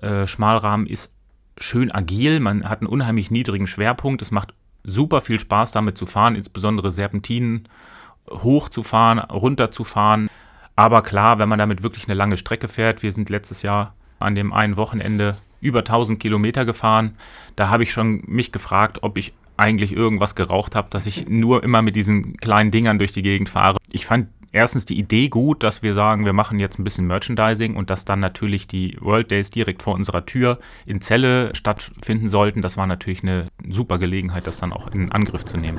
Äh, Schmalrahmen ist schön agil, man hat einen unheimlich niedrigen Schwerpunkt, es macht super viel Spaß damit zu fahren, insbesondere Serpentinen hoch zu fahren, runter zu fahren. Aber klar, wenn man damit wirklich eine lange Strecke fährt, wir sind letztes Jahr an dem einen Wochenende über 1000 Kilometer gefahren, da habe ich schon mich gefragt, ob ich eigentlich irgendwas geraucht habe, dass ich nur immer mit diesen kleinen Dingern durch die Gegend fahre. Ich fand erstens die Idee gut, dass wir sagen, wir machen jetzt ein bisschen Merchandising und dass dann natürlich die World Days direkt vor unserer Tür in Celle stattfinden sollten. Das war natürlich eine super Gelegenheit, das dann auch in Angriff zu nehmen.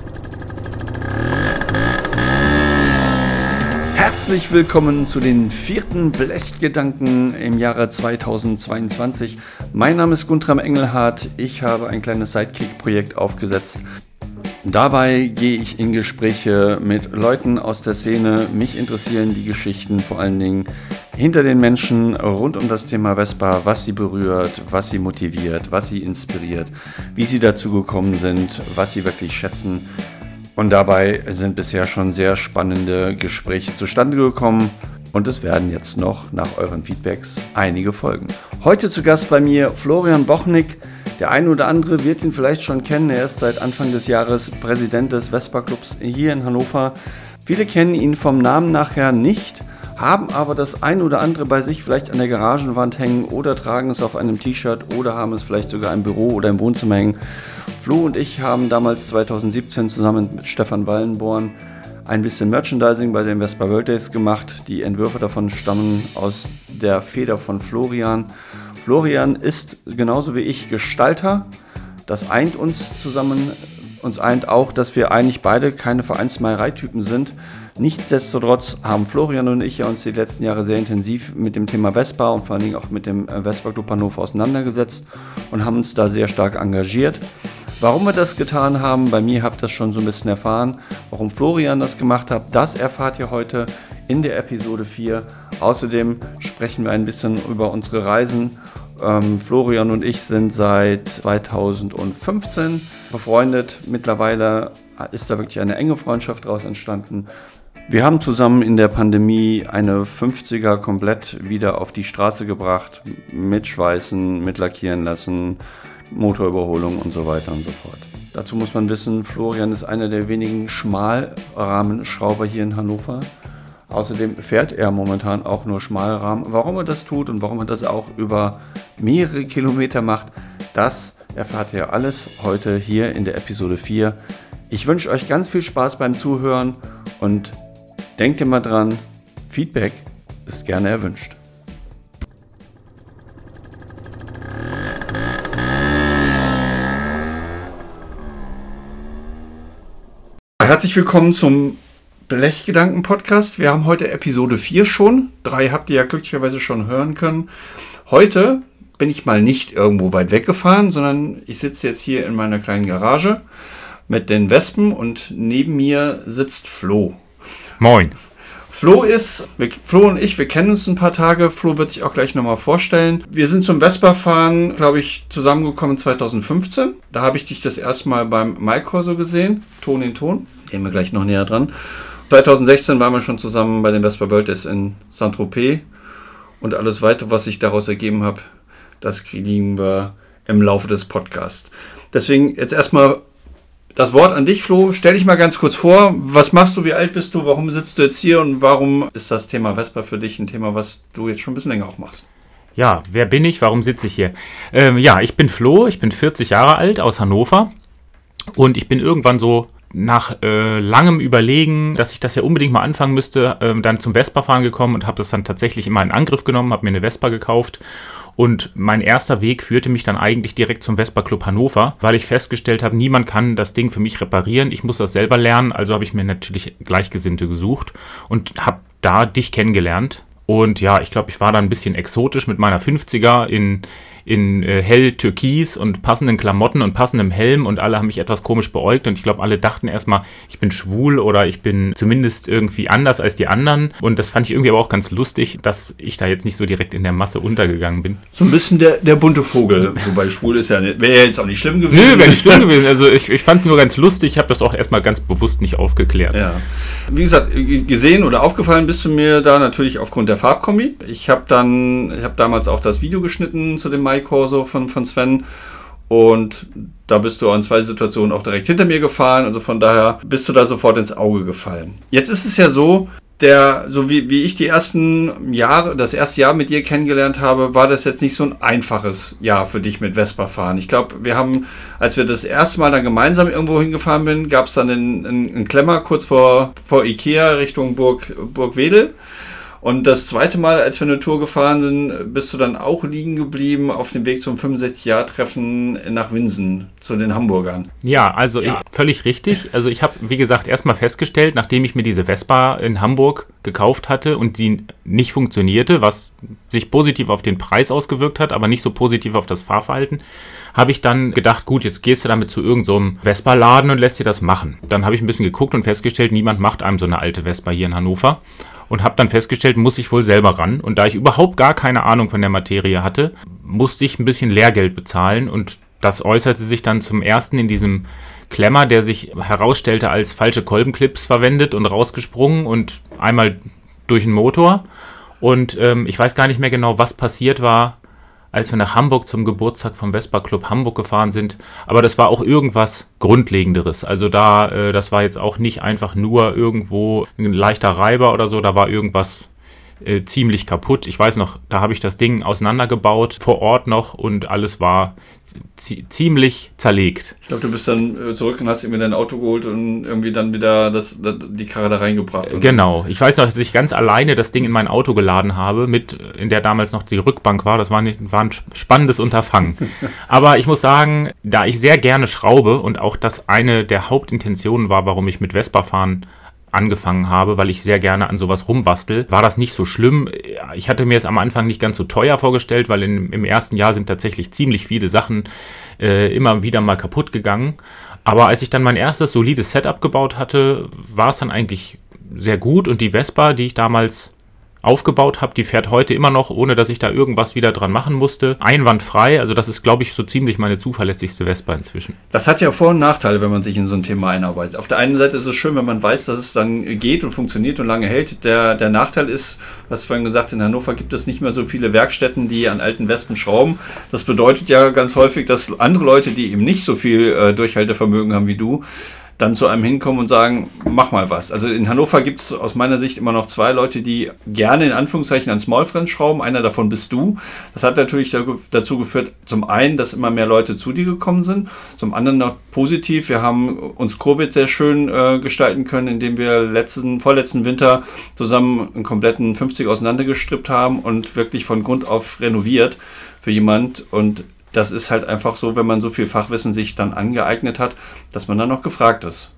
Herzlich willkommen zu den vierten Blechgedanken im Jahre 2022. Mein Name ist Guntram Engelhardt. Ich habe ein kleines Sidekick-Projekt aufgesetzt. Dabei gehe ich in Gespräche mit Leuten aus der Szene. Mich interessieren die Geschichten vor allen Dingen hinter den Menschen rund um das Thema Vespa, was sie berührt, was sie motiviert, was sie inspiriert, wie sie dazu gekommen sind, was sie wirklich schätzen. Und dabei sind bisher schon sehr spannende Gespräche zustande gekommen. Und es werden jetzt noch nach euren Feedbacks einige folgen. Heute zu Gast bei mir Florian Bochnik. Der eine oder andere wird ihn vielleicht schon kennen. Er ist seit Anfang des Jahres Präsident des Vespa Clubs hier in Hannover. Viele kennen ihn vom Namen nachher nicht, haben aber das ein oder andere bei sich vielleicht an der Garagenwand hängen oder tragen es auf einem T-Shirt oder haben es vielleicht sogar im Büro oder im Wohnzimmer hängen. Flo und ich haben damals 2017 zusammen mit Stefan Wallenborn ein bisschen Merchandising bei den Vespa World Days gemacht. Die Entwürfe davon stammen aus der Feder von Florian. Florian ist genauso wie ich Gestalter. Das eint uns zusammen. Uns eint auch, dass wir eigentlich beide keine Vereinsmeierei-Typen sind. Nichtsdestotrotz haben Florian und ich ja uns die letzten Jahre sehr intensiv mit dem Thema Vespa und vor allen Dingen auch mit dem Vespa Club Hannover auseinandergesetzt und haben uns da sehr stark engagiert. Warum wir das getan haben, bei mir habt ihr das schon so ein bisschen erfahren. Warum Florian das gemacht hat, das erfahrt ihr heute in der Episode 4. Außerdem sprechen wir ein bisschen über unsere Reisen. Ähm, Florian und ich sind seit 2015 befreundet. Mittlerweile ist da wirklich eine enge Freundschaft daraus entstanden. Wir haben zusammen in der Pandemie eine 50er komplett wieder auf die Straße gebracht, mit Schweißen, mit Lackieren lassen, Motorüberholung und so weiter und so fort. Dazu muss man wissen, Florian ist einer der wenigen Schmalrahmenschrauber hier in Hannover. Außerdem fährt er momentan auch nur Schmalrahmen. Warum er das tut und warum er das auch über mehrere Kilometer macht, das erfahrt ihr alles heute hier in der Episode 4. Ich wünsche euch ganz viel Spaß beim Zuhören und denkt immer dran, Feedback ist gerne erwünscht. Herzlich willkommen zum Blechgedanken-Podcast. Wir haben heute Episode 4 schon. Drei habt ihr ja glücklicherweise schon hören können. Heute bin ich mal nicht irgendwo weit weggefahren, sondern ich sitze jetzt hier in meiner kleinen Garage mit den Wespen und neben mir sitzt Flo. Moin. Flo ist, wir, Flo und ich, wir kennen uns ein paar Tage. Flo wird sich auch gleich nochmal vorstellen. Wir sind zum Vespa-Fahren, glaube ich, zusammengekommen 2015. Da habe ich dich das erste Mal beim Maikorso gesehen, Ton in Ton. Gehen wir gleich noch näher dran. 2016 waren wir schon zusammen bei den Vespa World Days in Saint-Tropez. Und alles weitere, was sich daraus ergeben hat, das kriegen wir im Laufe des Podcasts. Deswegen jetzt erstmal das Wort an dich, Flo. Stell dich mal ganz kurz vor. Was machst du? Wie alt bist du? Warum sitzt du jetzt hier? Und warum ist das Thema Vespa für dich ein Thema, was du jetzt schon ein bisschen länger auch machst? Ja, wer bin ich? Warum sitze ich hier? Ähm, ja, ich bin Flo. Ich bin 40 Jahre alt aus Hannover. Und ich bin irgendwann so nach äh, langem Überlegen, dass ich das ja unbedingt mal anfangen müsste, äh, dann zum Vespa-Fahren gekommen und habe das dann tatsächlich immer in Angriff genommen, habe mir eine Vespa gekauft und mein erster Weg führte mich dann eigentlich direkt zum Vespa Club Hannover, weil ich festgestellt habe, niemand kann das Ding für mich reparieren. Ich muss das selber lernen. Also habe ich mir natürlich Gleichgesinnte gesucht und habe da dich kennengelernt. Und ja, ich glaube, ich war da ein bisschen exotisch mit meiner 50er in, in äh, hell Türkis und passenden Klamotten und passendem Helm und alle haben mich etwas komisch beäugt und ich glaube, alle dachten erstmal, ich bin schwul oder ich bin zumindest irgendwie anders als die anderen und das fand ich irgendwie aber auch ganz lustig, dass ich da jetzt nicht so direkt in der Masse untergegangen bin. So ein bisschen der, der bunte Vogel, wobei schwul ist ja, wäre ja jetzt auch nicht schlimm gewesen. Nö, wäre nicht schlimm gewesen. Also ich, ich fand es nur ganz lustig, ich habe das auch erstmal ganz bewusst nicht aufgeklärt. Ja. Wie gesagt, gesehen oder aufgefallen bist du mir da natürlich aufgrund der Farbkombi. Ich habe dann, ich habe damals auch das Video geschnitten zu dem Mai Corso von, von Sven. Und da bist du an zwei Situationen auch direkt hinter mir gefahren. Also von daher bist du da sofort ins Auge gefallen. Jetzt ist es ja so, der, so wie, wie ich die ersten Jahre, das erste Jahr mit dir kennengelernt habe, war das jetzt nicht so ein einfaches Jahr für dich mit Vespa fahren. Ich glaube, wir haben, als wir das erste Mal dann gemeinsam irgendwo hingefahren bin, gab es dann einen, einen, einen Klemmer kurz vor, vor Ikea Richtung Burg, Burg Wedel. Und das zweite Mal, als wir eine Tour gefahren sind, bist du dann auch liegen geblieben auf dem Weg zum 65-Jahr-Treffen nach Winsen zu den Hamburgern. Ja, also ja. Ich, völlig richtig. Also ich habe, wie gesagt, erstmal festgestellt, nachdem ich mir diese Vespa in Hamburg gekauft hatte und sie nicht funktionierte, was sich positiv auf den Preis ausgewirkt hat, aber nicht so positiv auf das Fahrverhalten, habe ich dann gedacht, gut, jetzt gehst du damit zu irgendeinem so Vespa-Laden und lässt dir das machen. Dann habe ich ein bisschen geguckt und festgestellt, niemand macht einem so eine alte Vespa hier in Hannover und habe dann festgestellt, muss ich wohl selber ran. Und da ich überhaupt gar keine Ahnung von der Materie hatte, musste ich ein bisschen Lehrgeld bezahlen und das äußerte sich dann zum ersten in diesem Klemmer, der sich herausstellte als falsche Kolbenclips verwendet und rausgesprungen und einmal durch den Motor. Und ähm, ich weiß gar nicht mehr genau, was passiert war als wir nach Hamburg zum Geburtstag vom Vespa Club Hamburg gefahren sind. Aber das war auch irgendwas Grundlegenderes. Also da, äh, das war jetzt auch nicht einfach nur irgendwo ein leichter Reiber oder so, da war irgendwas äh, ziemlich kaputt. Ich weiß noch, da habe ich das Ding auseinandergebaut, vor Ort noch und alles war ziemlich zerlegt. Ich glaube, du bist dann äh, zurück und hast irgendwie dein Auto geholt und irgendwie dann wieder das, das die Karre da reingebracht. Genau. Ich weiß noch, dass ich ganz alleine das Ding in mein Auto geladen habe, mit, in der damals noch die Rückbank war. Das war, nicht, war ein spannendes Unterfangen. Aber ich muss sagen, da ich sehr gerne schraube und auch das eine der Hauptintentionen war, warum ich mit Vespa fahren angefangen habe, weil ich sehr gerne an sowas rumbastel, war das nicht so schlimm. Ich hatte mir es am Anfang nicht ganz so teuer vorgestellt, weil in, im ersten Jahr sind tatsächlich ziemlich viele Sachen äh, immer wieder mal kaputt gegangen. Aber als ich dann mein erstes solides Setup gebaut hatte, war es dann eigentlich sehr gut und die Vespa, die ich damals aufgebaut habe, die fährt heute immer noch, ohne dass ich da irgendwas wieder dran machen musste. Einwandfrei, also das ist, glaube ich, so ziemlich meine zuverlässigste Vespa inzwischen. Das hat ja Vor- und Nachteile, wenn man sich in so ein Thema einarbeitet. Auf der einen Seite ist es schön, wenn man weiß, dass es dann geht und funktioniert und lange hält. Der, der Nachteil ist, was vorhin gesagt, in Hannover gibt es nicht mehr so viele Werkstätten, die an alten Wespen schrauben. Das bedeutet ja ganz häufig, dass andere Leute, die eben nicht so viel äh, Durchhaltevermögen haben wie du, dann zu einem hinkommen und sagen, mach mal was. Also in Hannover gibt es aus meiner Sicht immer noch zwei Leute, die gerne in Anführungszeichen an Smallfriends schrauben. Einer davon bist du. Das hat natürlich dazu geführt, zum einen, dass immer mehr Leute zu dir gekommen sind, zum anderen noch positiv. Wir haben uns Covid sehr schön äh, gestalten können, indem wir letzten, vorletzten Winter zusammen einen kompletten 50 auseinandergestrippt haben und wirklich von Grund auf renoviert für jemand und das ist halt einfach so, wenn man so viel Fachwissen sich dann angeeignet hat, dass man dann noch gefragt ist.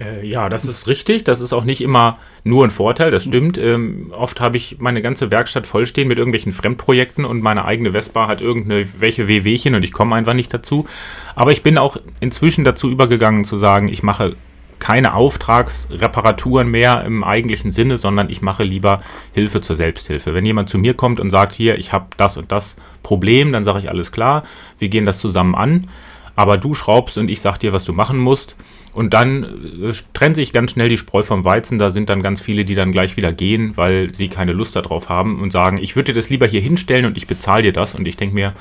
Äh, ja, das ist richtig. Das ist auch nicht immer nur ein Vorteil, das stimmt. Ähm, oft habe ich meine ganze Werkstatt vollstehen mit irgendwelchen Fremdprojekten und meine eigene Vespa hat irgendwelche WWchen und ich komme einfach nicht dazu. Aber ich bin auch inzwischen dazu übergegangen zu sagen, ich mache keine Auftragsreparaturen mehr im eigentlichen Sinne, sondern ich mache lieber Hilfe zur Selbsthilfe. Wenn jemand zu mir kommt und sagt, hier, ich habe das und das Problem, dann sage ich alles klar, wir gehen das zusammen an, aber du schraubst und ich sage dir, was du machen musst. Und dann äh, trennt sich ganz schnell die Spreu vom Weizen. Da sind dann ganz viele, die dann gleich wieder gehen, weil sie keine Lust darauf haben und sagen, ich würde dir das lieber hier hinstellen und ich bezahle dir das. Und ich denke mir,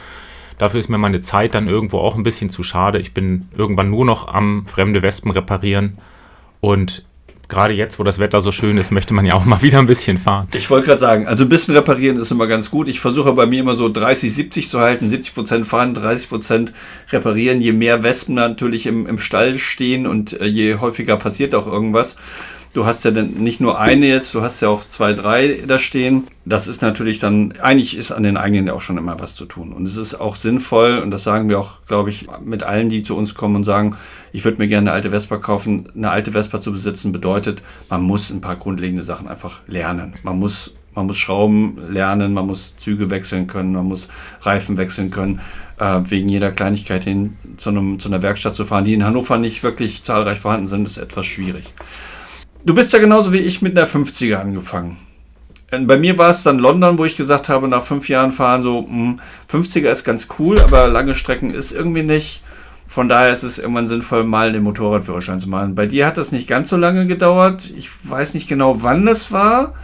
dafür ist mir meine Zeit dann irgendwo auch ein bisschen zu schade. Ich bin irgendwann nur noch am fremde Wespen reparieren. Und gerade jetzt, wo das Wetter so schön ist, möchte man ja auch mal wieder ein bisschen fahren. Ich wollte gerade sagen, also ein bisschen reparieren ist immer ganz gut. Ich versuche bei mir immer so 30, 70 zu halten, 70 Prozent fahren, 30 Prozent reparieren. Je mehr Wespen natürlich im, im Stall stehen und äh, je häufiger passiert auch irgendwas. Du hast ja dann nicht nur eine jetzt, du hast ja auch zwei, drei da stehen. Das ist natürlich dann, eigentlich ist an den eigenen ja auch schon immer was zu tun. Und es ist auch sinnvoll, und das sagen wir auch, glaube ich, mit allen, die zu uns kommen und sagen, ich würde mir gerne eine alte Vespa kaufen. Eine alte Vespa zu besitzen bedeutet, man muss ein paar grundlegende Sachen einfach lernen. Man muss Man muss Schrauben lernen, man muss Züge wechseln können, man muss Reifen wechseln können, äh, wegen jeder Kleinigkeit hin zu, einem, zu einer Werkstatt zu fahren, die in Hannover nicht wirklich zahlreich vorhanden sind, ist etwas schwierig. Du bist ja genauso wie ich mit einer 50er angefangen. Bei mir war es dann London, wo ich gesagt habe, nach fünf Jahren fahren so, mh, 50er ist ganz cool, aber lange Strecken ist irgendwie nicht. Von daher ist es irgendwann sinnvoll, mal den Motorradführerschein zu machen. Bei dir hat das nicht ganz so lange gedauert. Ich weiß nicht genau, wann das war.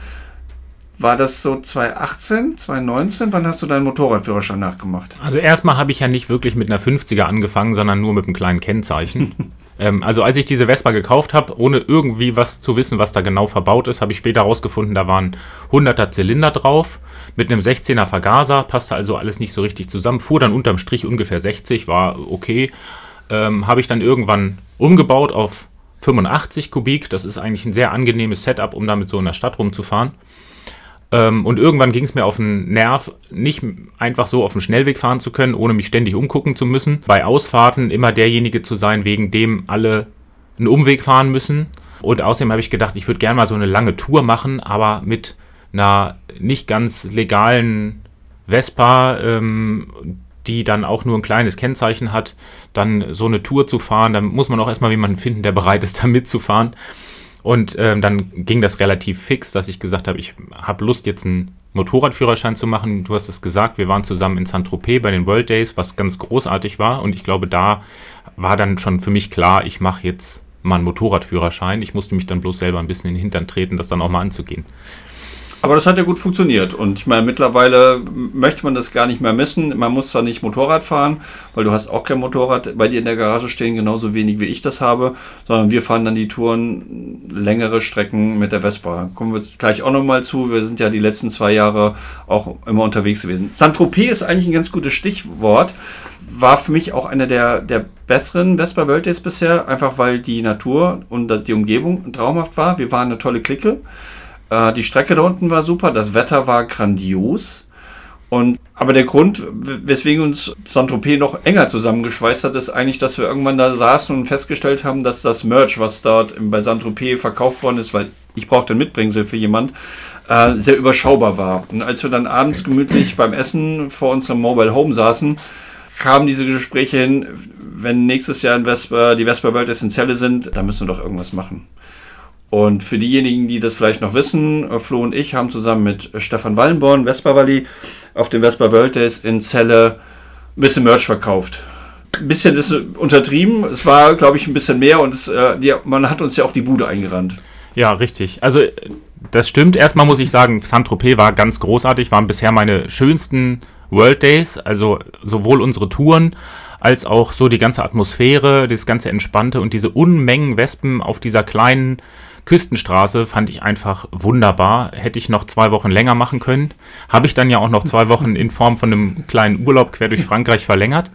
War das so 2018, 2019? Wann hast du deinen Motorradführerschein nachgemacht? Also erstmal habe ich ja nicht wirklich mit einer 50er angefangen, sondern nur mit einem kleinen Kennzeichen. ähm, also als ich diese Vespa gekauft habe, ohne irgendwie was zu wissen, was da genau verbaut ist, habe ich später herausgefunden, da waren 100er Zylinder drauf mit einem 16er Vergaser, passte also alles nicht so richtig zusammen, fuhr dann unterm Strich ungefähr 60, war okay. Ähm, habe ich dann irgendwann umgebaut auf 85 Kubik. Das ist eigentlich ein sehr angenehmes Setup, um damit so in der Stadt rumzufahren. Ähm, und irgendwann ging es mir auf den Nerv, nicht einfach so auf dem Schnellweg fahren zu können, ohne mich ständig umgucken zu müssen. Bei Ausfahrten immer derjenige zu sein, wegen dem alle einen Umweg fahren müssen. Und außerdem habe ich gedacht, ich würde gerne mal so eine lange Tour machen, aber mit einer nicht ganz legalen Vespa, ähm, die dann auch nur ein kleines Kennzeichen hat, dann so eine Tour zu fahren, dann muss man auch erstmal jemanden finden, der bereit ist, da mitzufahren. Und ähm, dann ging das relativ fix, dass ich gesagt habe, ich habe Lust, jetzt einen Motorradführerschein zu machen. Du hast es gesagt, wir waren zusammen in Saint-Tropez bei den World Days, was ganz großartig war. Und ich glaube, da war dann schon für mich klar, ich mache jetzt mal einen Motorradführerschein. Ich musste mich dann bloß selber ein bisschen in den Hintern treten, das dann auch mal anzugehen. Aber das hat ja gut funktioniert. Und ich meine, mittlerweile möchte man das gar nicht mehr missen. Man muss zwar nicht Motorrad fahren, weil du hast auch kein Motorrad bei dir in der Garage stehen, genauso wenig wie ich das habe, sondern wir fahren dann die Touren längere Strecken mit der Vespa. Kommen wir gleich auch nochmal zu. Wir sind ja die letzten zwei Jahre auch immer unterwegs gewesen. Saint-Tropez ist eigentlich ein ganz gutes Stichwort. War für mich auch einer der, der besseren Vespa World Days bisher, einfach weil die Natur und die Umgebung traumhaft war. Wir waren eine tolle Clique. Äh, die Strecke da unten war super, das Wetter war grandios. Und, aber der Grund, weswegen uns Saint-Tropez noch enger zusammengeschweißt hat, ist eigentlich, dass wir irgendwann da saßen und festgestellt haben, dass das Merch, was dort bei Saint-Tropez verkauft worden ist, weil ich brauchte ein Mitbringsel für jemand, äh, sehr überschaubar war. Und als wir dann abends gemütlich beim Essen vor unserem Mobile Home saßen, kamen diese Gespräche hin, wenn nächstes Jahr in Vespa, die Vespa World Essentielle sind, da müssen wir doch irgendwas machen. Und für diejenigen, die das vielleicht noch wissen, äh, Flo und ich haben zusammen mit Stefan Wallenborn, Vespa Valley, auf dem Vespa World Days in Celle ein bisschen Merch verkauft. Ein bisschen ist untertrieben, es war, glaube ich, ein bisschen mehr und es, äh, die, man hat uns ja auch die Bude eingerannt. Ja, richtig. Also das stimmt. Erstmal muss ich sagen, Saint-Tropez war ganz großartig, waren bisher meine schönsten World Days, also sowohl unsere Touren als auch so die ganze Atmosphäre, das ganze Entspannte und diese Unmengen Wespen auf dieser kleinen Küstenstraße fand ich einfach wunderbar. Hätte ich noch zwei Wochen länger machen können. Habe ich dann ja auch noch zwei Wochen in Form von einem kleinen Urlaub quer durch Frankreich verlängert.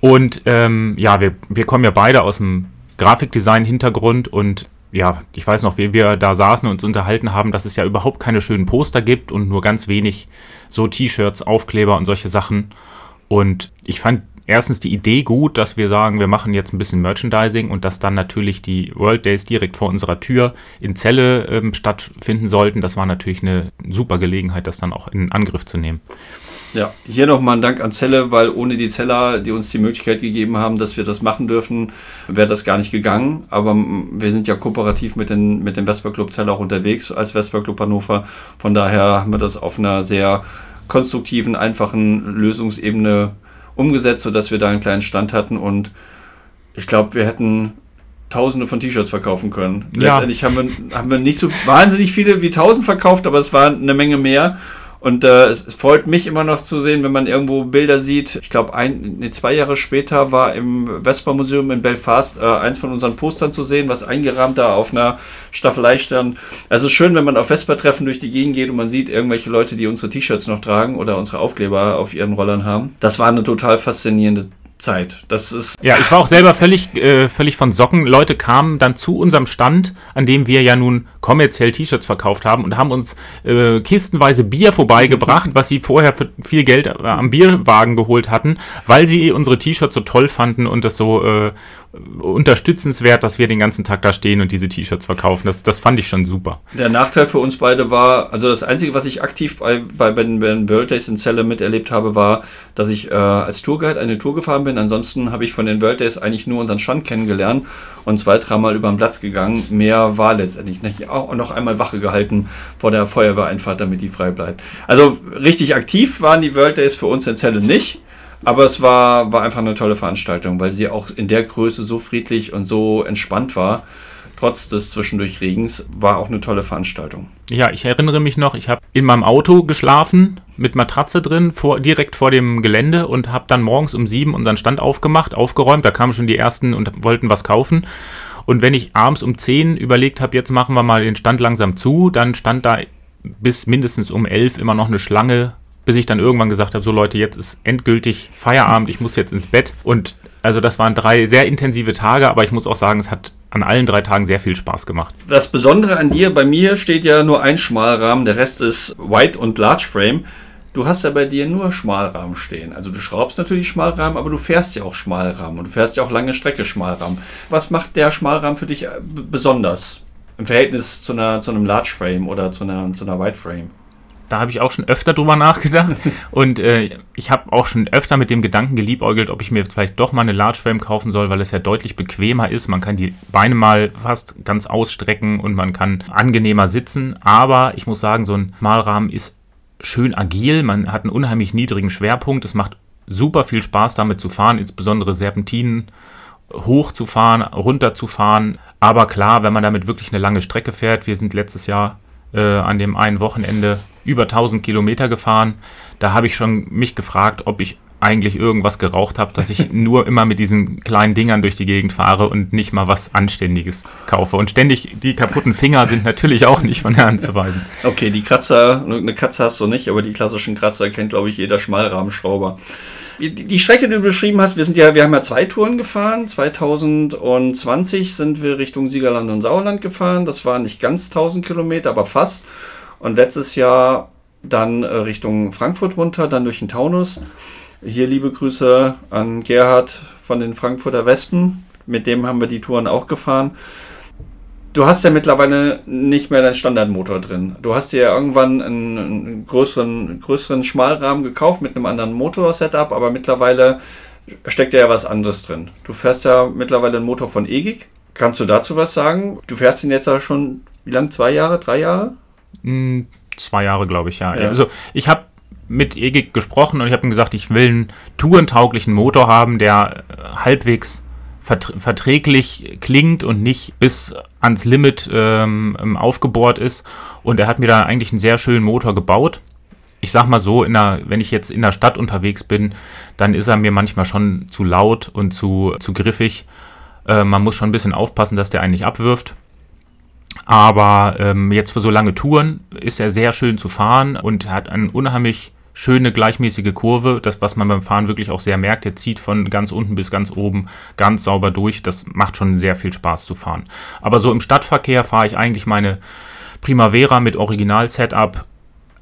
Und ähm, ja, wir, wir kommen ja beide aus dem Grafikdesign-Hintergrund und ja, ich weiß noch, wie wir da saßen und uns unterhalten haben, dass es ja überhaupt keine schönen Poster gibt und nur ganz wenig so T-Shirts, Aufkleber und solche Sachen. Und ich fand erstens die Idee gut, dass wir sagen, wir machen jetzt ein bisschen Merchandising und dass dann natürlich die World Days direkt vor unserer Tür in Celle ähm, stattfinden sollten. Das war natürlich eine super Gelegenheit, das dann auch in Angriff zu nehmen. Ja, hier nochmal ein Dank an Zelle, weil ohne die Zeller, die uns die Möglichkeit gegeben haben, dass wir das machen dürfen, wäre das gar nicht gegangen. Aber wir sind ja kooperativ mit, den, mit dem Vespa Club Zelle auch unterwegs als Vespa Club Hannover. Von daher haben wir das auf einer sehr konstruktiven, einfachen Lösungsebene umgesetzt, sodass wir da einen kleinen Stand hatten und ich glaube, wir hätten Tausende von T-Shirts verkaufen können. Ja. Letztendlich haben wir, haben wir nicht so wahnsinnig viele wie tausend verkauft, aber es waren eine Menge mehr. Und äh, es, es, freut mich immer noch zu sehen, wenn man irgendwo Bilder sieht. Ich glaube, ein, nee, zwei Jahre später war im Vespa-Museum in Belfast äh, eins von unseren Postern zu sehen, was eingerahmt da auf einer Staffelei stand. Also schön, wenn man auf Vespa-Treffen durch die Gegend geht und man sieht irgendwelche Leute, die unsere T-Shirts noch tragen oder unsere Aufkleber auf ihren Rollern haben. Das war eine total faszinierende Zeit. Das ist ja, ich war auch selber völlig, äh, völlig von Socken. Leute kamen dann zu unserem Stand, an dem wir ja nun kommerziell T-Shirts verkauft haben und haben uns äh, kistenweise Bier vorbeigebracht, was sie vorher für viel Geld äh, am Bierwagen geholt hatten, weil sie unsere T-Shirts so toll fanden und das so äh, unterstützenswert, dass wir den ganzen Tag da stehen und diese T-Shirts verkaufen. Das, das fand ich schon super. Der Nachteil für uns beide war, also das Einzige, was ich aktiv bei, bei, bei den World Days in Celle miterlebt habe, war, dass ich äh, als Tourguide eine Tour gefahren bin. Ansonsten habe ich von den World Days eigentlich nur unseren Stand kennengelernt und zwei, dreimal über den Platz gegangen. Mehr war letztendlich nicht. Auch noch einmal Wache gehalten vor der Feuerwehreinfahrt, damit die frei bleibt. Also richtig aktiv waren die World Days für uns in Celle nicht. Aber es war, war einfach eine tolle Veranstaltung, weil sie auch in der Größe so friedlich und so entspannt war. Trotz des zwischendurch Regens war auch eine tolle Veranstaltung. Ja, ich erinnere mich noch, ich habe in meinem Auto geschlafen mit Matratze drin, vor, direkt vor dem Gelände und habe dann morgens um sieben unseren Stand aufgemacht, aufgeräumt. Da kamen schon die ersten und wollten was kaufen. Und wenn ich abends um zehn überlegt habe, jetzt machen wir mal den Stand langsam zu, dann stand da bis mindestens um elf immer noch eine Schlange bis ich dann irgendwann gesagt habe, so Leute, jetzt ist endgültig Feierabend, ich muss jetzt ins Bett. Und also das waren drei sehr intensive Tage, aber ich muss auch sagen, es hat an allen drei Tagen sehr viel Spaß gemacht. Das Besondere an dir, bei mir steht ja nur ein Schmalrahmen, der Rest ist Wide und Large Frame. Du hast ja bei dir nur Schmalrahmen stehen. Also du schraubst natürlich Schmalrahmen, aber du fährst ja auch Schmalrahmen und du fährst ja auch lange Strecke Schmalrahmen. Was macht der Schmalrahmen für dich äh, besonders im Verhältnis zu, einer, zu einem Large Frame oder zu einer, zu einer Wide Frame? Da habe ich auch schon öfter drüber nachgedacht. Und äh, ich habe auch schon öfter mit dem Gedanken geliebäugelt, ob ich mir vielleicht doch mal eine Large Frame kaufen soll, weil es ja deutlich bequemer ist. Man kann die Beine mal fast ganz ausstrecken und man kann angenehmer sitzen. Aber ich muss sagen, so ein Malrahmen ist schön agil. Man hat einen unheimlich niedrigen Schwerpunkt. Es macht super viel Spaß damit zu fahren, insbesondere Serpentinen hoch zu fahren, runter zu fahren. Aber klar, wenn man damit wirklich eine lange Strecke fährt, wir sind letztes Jahr äh, an dem einen Wochenende über 1000 Kilometer gefahren. Da habe ich schon mich gefragt, ob ich eigentlich irgendwas geraucht habe, dass ich nur immer mit diesen kleinen Dingern durch die Gegend fahre und nicht mal was Anständiges kaufe. Und ständig die kaputten Finger sind natürlich auch nicht von der Hand zu weisen. Okay, die Kratzer, eine Katze hast du nicht, aber die klassischen Kratzer kennt, glaube ich, jeder Schmalrahmenschrauber. Die Strecke, die du beschrieben hast, wir sind ja, wir haben ja zwei Touren gefahren. 2020 sind wir Richtung Siegerland und Sauerland gefahren. Das waren nicht ganz 1000 Kilometer, aber fast. Und letztes Jahr dann äh, Richtung Frankfurt runter, dann durch den Taunus. Hier liebe Grüße an Gerhard von den Frankfurter Wespen. Mit dem haben wir die Touren auch gefahren. Du hast ja mittlerweile nicht mehr deinen Standardmotor drin. Du hast dir ja irgendwann einen, größeren, größeren Schmalrahmen gekauft mit einem anderen Motor-Setup, aber mittlerweile steckt ja was anderes drin. Du fährst ja mittlerweile einen Motor von EGIC. Kannst du dazu was sagen? Du fährst ihn jetzt ja schon, wie lange? Zwei Jahre? Drei Jahre? Mm, zwei Jahre, glaube ich, ja. ja. Also ich habe mit EGIC gesprochen und ich habe ihm gesagt, ich will einen tourentauglichen Motor haben, der halbwegs verträglich klingt und nicht bis ans Limit ähm, ähm, aufgebohrt ist. Und er hat mir da eigentlich einen sehr schönen Motor gebaut. Ich sag mal so, der, wenn ich jetzt in der Stadt unterwegs bin, dann ist er mir manchmal schon zu laut und zu, zu griffig. Äh, man muss schon ein bisschen aufpassen, dass der einen nicht abwirft. Aber ähm, jetzt für so lange Touren ist er sehr schön zu fahren und hat einen unheimlich schöne gleichmäßige Kurve, das was man beim Fahren wirklich auch sehr merkt, der zieht von ganz unten bis ganz oben ganz sauber durch, das macht schon sehr viel Spaß zu fahren. Aber so im Stadtverkehr fahre ich eigentlich meine Primavera mit Original-Setup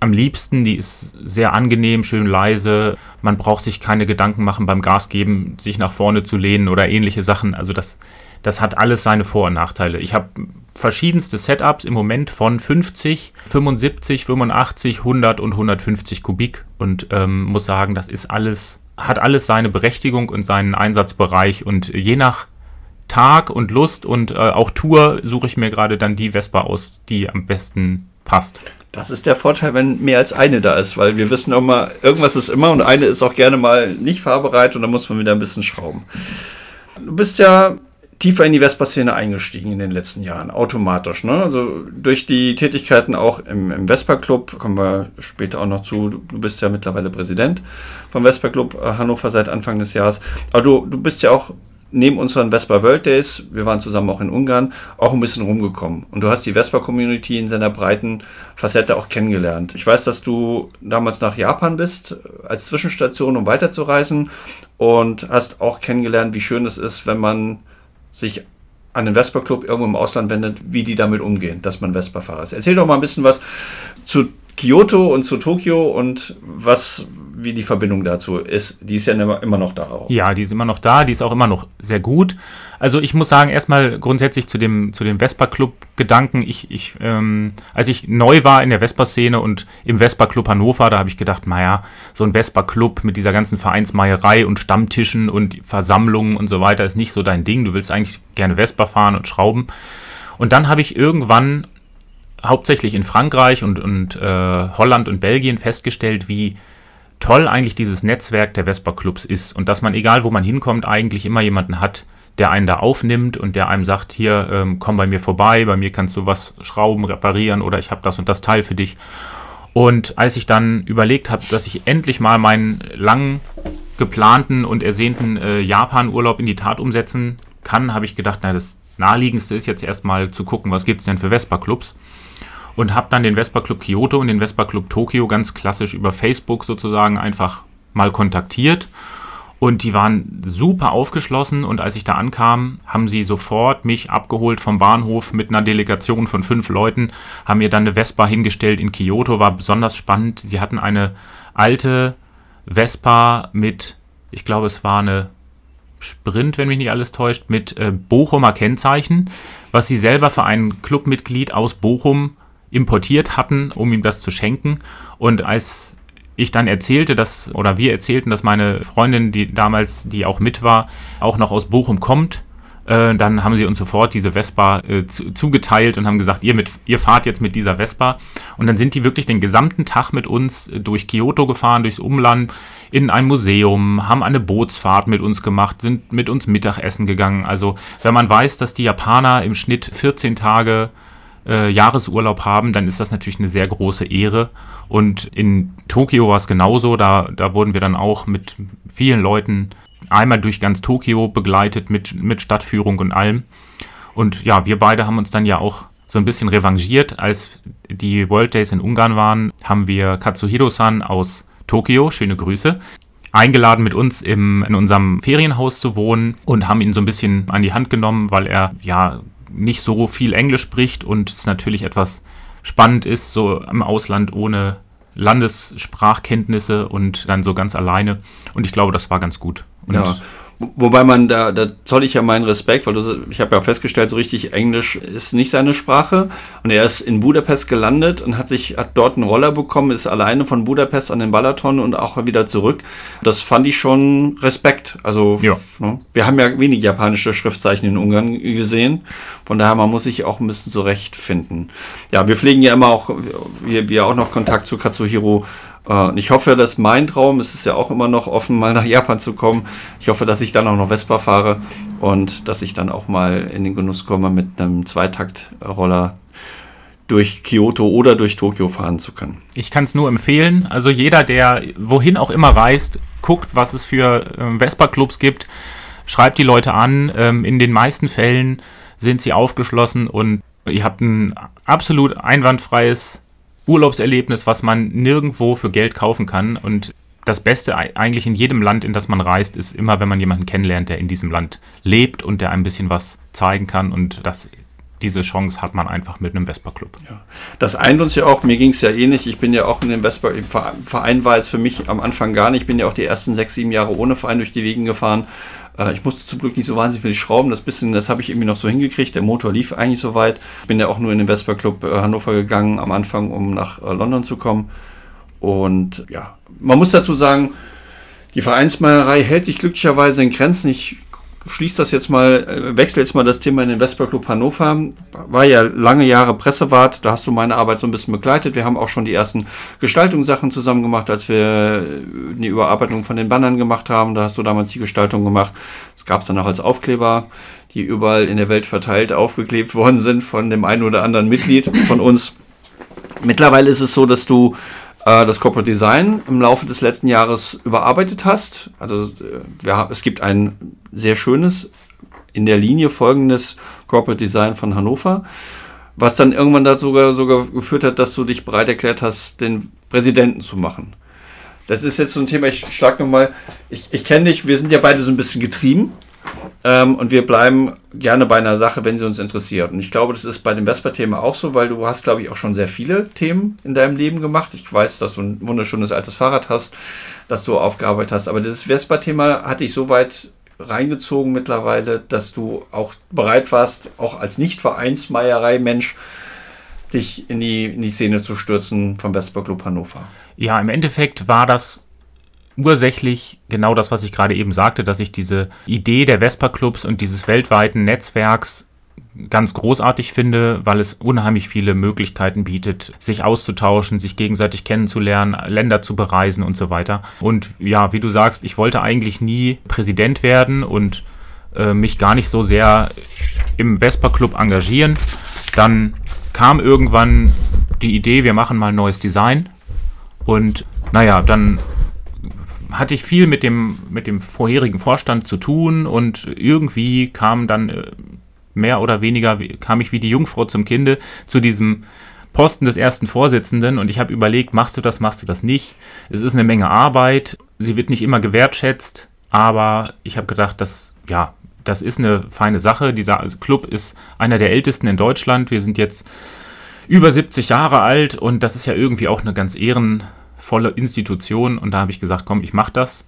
am liebsten, die ist sehr angenehm, schön leise. Man braucht sich keine Gedanken machen beim Gas geben, sich nach vorne zu lehnen oder ähnliche Sachen. Also das, das hat alles seine Vor- und Nachteile. Ich habe verschiedenste Setups im Moment von 50, 75, 85, 100 und 150 Kubik und ähm, muss sagen, das ist alles, hat alles seine Berechtigung und seinen Einsatzbereich und je nach Tag und Lust und äh, auch Tour suche ich mir gerade dann die Vespa aus, die am besten passt. Das ist der Vorteil, wenn mehr als eine da ist, weil wir wissen immer, irgendwas ist immer und eine ist auch gerne mal nicht fahrbereit und da muss man wieder ein bisschen schrauben. Du bist ja tiefer in die Vespa-Szene eingestiegen in den letzten Jahren, automatisch. Ne? Also durch die Tätigkeiten auch im, im Vespa-Club, kommen wir später auch noch zu, du bist ja mittlerweile Präsident vom Vespa-Club äh, Hannover seit Anfang des Jahres. Aber du, du bist ja auch neben unseren Vespa World Days, wir waren zusammen auch in Ungarn, auch ein bisschen rumgekommen. Und du hast die Vespa-Community in seiner breiten Facette auch kennengelernt. Ich weiß, dass du damals nach Japan bist, als Zwischenstation, um weiterzureisen und hast auch kennengelernt, wie schön es ist, wenn man sich an den Vespa-Club irgendwo im Ausland wendet, wie die damit umgehen, dass man Vespa-Fahrer ist. Erzähl doch mal ein bisschen was zu Kyoto und zu Tokio und was, wie die Verbindung dazu ist. Die ist ja immer noch da. Auch. Ja, die ist immer noch da, die ist auch immer noch sehr gut. Also ich muss sagen, erstmal grundsätzlich zu dem, zu dem Vespa-Club-Gedanken. Ich, ich, ähm, als ich neu war in der Vespa-Szene und im Vespa-Club Hannover, da habe ich gedacht, naja, so ein Vespa-Club mit dieser ganzen Vereinsmeierei und Stammtischen und Versammlungen und so weiter ist nicht so dein Ding. Du willst eigentlich gerne Vespa fahren und schrauben. Und dann habe ich irgendwann hauptsächlich in Frankreich und, und äh, Holland und Belgien festgestellt, wie toll eigentlich dieses Netzwerk der Vespa-Clubs ist und dass man, egal wo man hinkommt, eigentlich immer jemanden hat, der einen da aufnimmt und der einem sagt, hier, ähm, komm bei mir vorbei, bei mir kannst du was schrauben, reparieren oder ich habe das und das Teil für dich. Und als ich dann überlegt habe, dass ich endlich mal meinen lang geplanten und ersehnten äh, Japan-Urlaub in die Tat umsetzen kann, habe ich gedacht, na, das naheliegendste ist jetzt erstmal zu gucken, was gibt es denn für Vespa-Clubs und habe dann den Vespa Club Kyoto und den Vespa Club Tokio ganz klassisch über Facebook sozusagen einfach mal kontaktiert. Und die waren super aufgeschlossen und als ich da ankam, haben sie sofort mich abgeholt vom Bahnhof mit einer Delegation von fünf Leuten, haben mir dann eine Vespa hingestellt in Kyoto, war besonders spannend. Sie hatten eine alte Vespa mit, ich glaube es war eine Sprint, wenn mich nicht alles täuscht, mit äh, Bochumer Kennzeichen, was sie selber für ein Clubmitglied aus Bochum importiert hatten, um ihm das zu schenken. Und als ich dann erzählte, dass, oder wir erzählten, dass meine Freundin, die damals, die auch mit war, auch noch aus Bochum kommt, äh, dann haben sie uns sofort diese Vespa äh, zu, zugeteilt und haben gesagt, ihr, mit, ihr fahrt jetzt mit dieser Vespa. Und dann sind die wirklich den gesamten Tag mit uns äh, durch Kyoto gefahren, durchs Umland, in ein Museum, haben eine Bootsfahrt mit uns gemacht, sind mit uns Mittagessen gegangen. Also wenn man weiß, dass die Japaner im Schnitt 14 Tage äh, Jahresurlaub haben, dann ist das natürlich eine sehr große Ehre. Und in Tokio war es genauso. Da, da wurden wir dann auch mit vielen Leuten einmal durch ganz Tokio begleitet mit, mit Stadtführung und allem. Und ja, wir beide haben uns dann ja auch so ein bisschen revanchiert. Als die World Days in Ungarn waren, haben wir Katsuhiro-san aus Tokio, schöne Grüße, eingeladen mit uns im, in unserem Ferienhaus zu wohnen und haben ihn so ein bisschen an die Hand genommen, weil er ja nicht so viel Englisch spricht und es natürlich etwas spannend ist, so im Ausland ohne Landessprachkenntnisse und dann so ganz alleine. Und ich glaube, das war ganz gut. Und ja. Wobei man, da, da zoll ich ja meinen Respekt, weil du, ich habe ja festgestellt, so richtig Englisch ist nicht seine Sprache. Und er ist in Budapest gelandet und hat sich, hat dort einen Roller bekommen, ist alleine von Budapest an den Balaton und auch wieder zurück. Das fand ich schon Respekt. Also, ja. ne, wir haben ja wenig japanische Schriftzeichen in Ungarn gesehen. Von daher, man muss sich auch ein bisschen zurechtfinden. Ja, wir pflegen ja immer auch, wir, wir auch noch Kontakt zu Katsuhiro und äh, ich hoffe, dass mein Traum, es ist ja auch immer noch offen, mal nach Japan zu kommen. Ich hoffe, dass ich dann auch noch Vespa fahre und dass ich dann auch mal in den Genuss komme, mit einem Zweitaktroller durch Kyoto oder durch Tokio fahren zu können. Ich kann es nur empfehlen. Also jeder, der wohin auch immer reist, guckt, was es für ähm, Vespa-Clubs gibt, schreibt die Leute an. Ähm, in den meisten Fällen sind sie aufgeschlossen und ihr habt ein absolut einwandfreies Urlaubserlebnis, was man nirgendwo für Geld kaufen kann. Und das Beste eigentlich in jedem Land, in das man reist, ist immer, wenn man jemanden kennenlernt, der in diesem Land lebt und der ein bisschen was zeigen kann. Und das, diese Chance hat man einfach mit einem Vespa-Club. Ja. Das eint uns ja auch, mir ging es ja ähnlich. Ich bin ja auch in dem Vespa, Verein war jetzt für mich am Anfang gar nicht. Ich bin ja auch die ersten sechs, sieben Jahre ohne Verein durch die Wegen gefahren. Äh, ich musste zum Glück nicht so wahnsinnig viel schrauben. Das bisschen, das habe ich irgendwie noch so hingekriegt. Der Motor lief eigentlich soweit. Bin ja auch nur in den Vespa Club äh, Hannover gegangen am Anfang, um nach äh, London zu kommen. Und ja, man muss dazu sagen, die Vereinsmeierei hält sich glücklicherweise in Grenzen. Ich schließe das jetzt mal, äh, wechsle jetzt mal das Thema in den Vespa Club Hannover. War ja lange Jahre Pressewart, da hast du meine Arbeit so ein bisschen begleitet. Wir haben auch schon die ersten Gestaltungssachen zusammen gemacht, als wir die Überarbeitung von den Bannern gemacht haben. Da hast du damals die Gestaltung gemacht. Das gab es dann auch als Aufkleber, die überall in der Welt verteilt aufgeklebt worden sind von dem einen oder anderen Mitglied von uns. Mittlerweile ist es so, dass du äh, das Corporate Design im Laufe des letzten Jahres überarbeitet hast. Also äh, wir, es gibt ein sehr schönes, in der Linie folgendes Corporate Design von Hannover, was dann irgendwann dazu sogar, sogar geführt hat, dass du dich bereit erklärt hast, den Präsidenten zu machen. Das ist jetzt so ein Thema, ich schlag nochmal, ich, ich kenne dich, wir sind ja beide so ein bisschen getrieben. Äh, Ähm, und wir bleiben gerne bei einer Sache, wenn sie uns interessiert. Und ich glaube, das ist bei dem Vespa-Thema auch so, weil du hast, glaube ich, auch schon sehr viele Themen in deinem Leben gemacht. Ich weiß, dass du ein wunderschönes altes Fahrrad hast, das du aufgearbeitet hast. Aber dieses Vespa-Thema hatte ich so weit reingezogen mittlerweile, dass du auch bereit warst, auch als Nicht-Vereinsmeierei-Mensch, dich in die, in die Szene zu stürzen vom Vespa Club Hannover. Ja, im Endeffekt war das ursächlich genau das, was ich gerade eben sagte, dass ich diese Idee der Vespa-Clubs und dieses weltweiten Netzwerks ganz großartig finde, weil es unheimlich viele Möglichkeiten bietet, sich auszutauschen, sich gegenseitig kennenzulernen, Länder zu bereisen und so weiter. Und ja, wie du sagst, ich wollte eigentlich nie Präsident werden und äh, mich gar nicht so sehr im Vespa Club engagieren. Dann kam irgendwann die Idee, wir machen mal ein neues Design. Und naja, dann hatte ich viel mit dem, mit dem vorherigen Vorstand zu tun und irgendwie kam dann äh, mehr oder weniger, kam ich wie die Jungfrau zum Kinde zu diesem Posten des ersten Vorsitzenden und ich habe überlegt, machst du das, machst du das nicht? Es ist eine Menge Arbeit, sie wird nicht immer gewertschätzt, aber ich habe gedacht, das, ja, das ist eine feine Sache. Dieser Club ist einer der ältesten in Deutschland. Wir sind jetzt über 70 Jahre alt und das ist ja irgendwie auch eine ganz ehren, volle Institution und da habe ich gesagt, komm, ich mache das.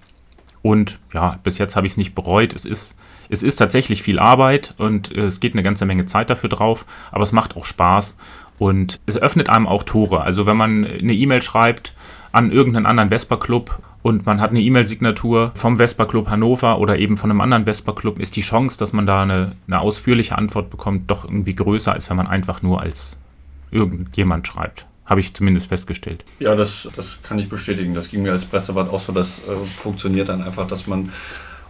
Und ja, bis jetzt habe ich es nicht bereut. Es ist, es ist tatsächlich viel Arbeit und äh, es geht eine ganze Menge Zeit dafür drauf, aber es macht auch Spaß und es öffnet einem auch Tore. Also wenn man eine E-Mail schreibt an irgendeinen anderen Vespa-Club und man hat eine E-Mail-Signatur vom Vespa-Club Hannover oder eben von einem anderen Vespa-Club, ist die Chance, dass man da eine, eine ausführliche Antwort bekommt, doch irgendwie größer, als wenn man einfach nur als irgendjemand schreibt. Habe ich zumindest festgestellt. Ja, das, das kann ich bestätigen. Das ging mir als Pressewart auch so. Das äh, funktioniert dann einfach, dass man.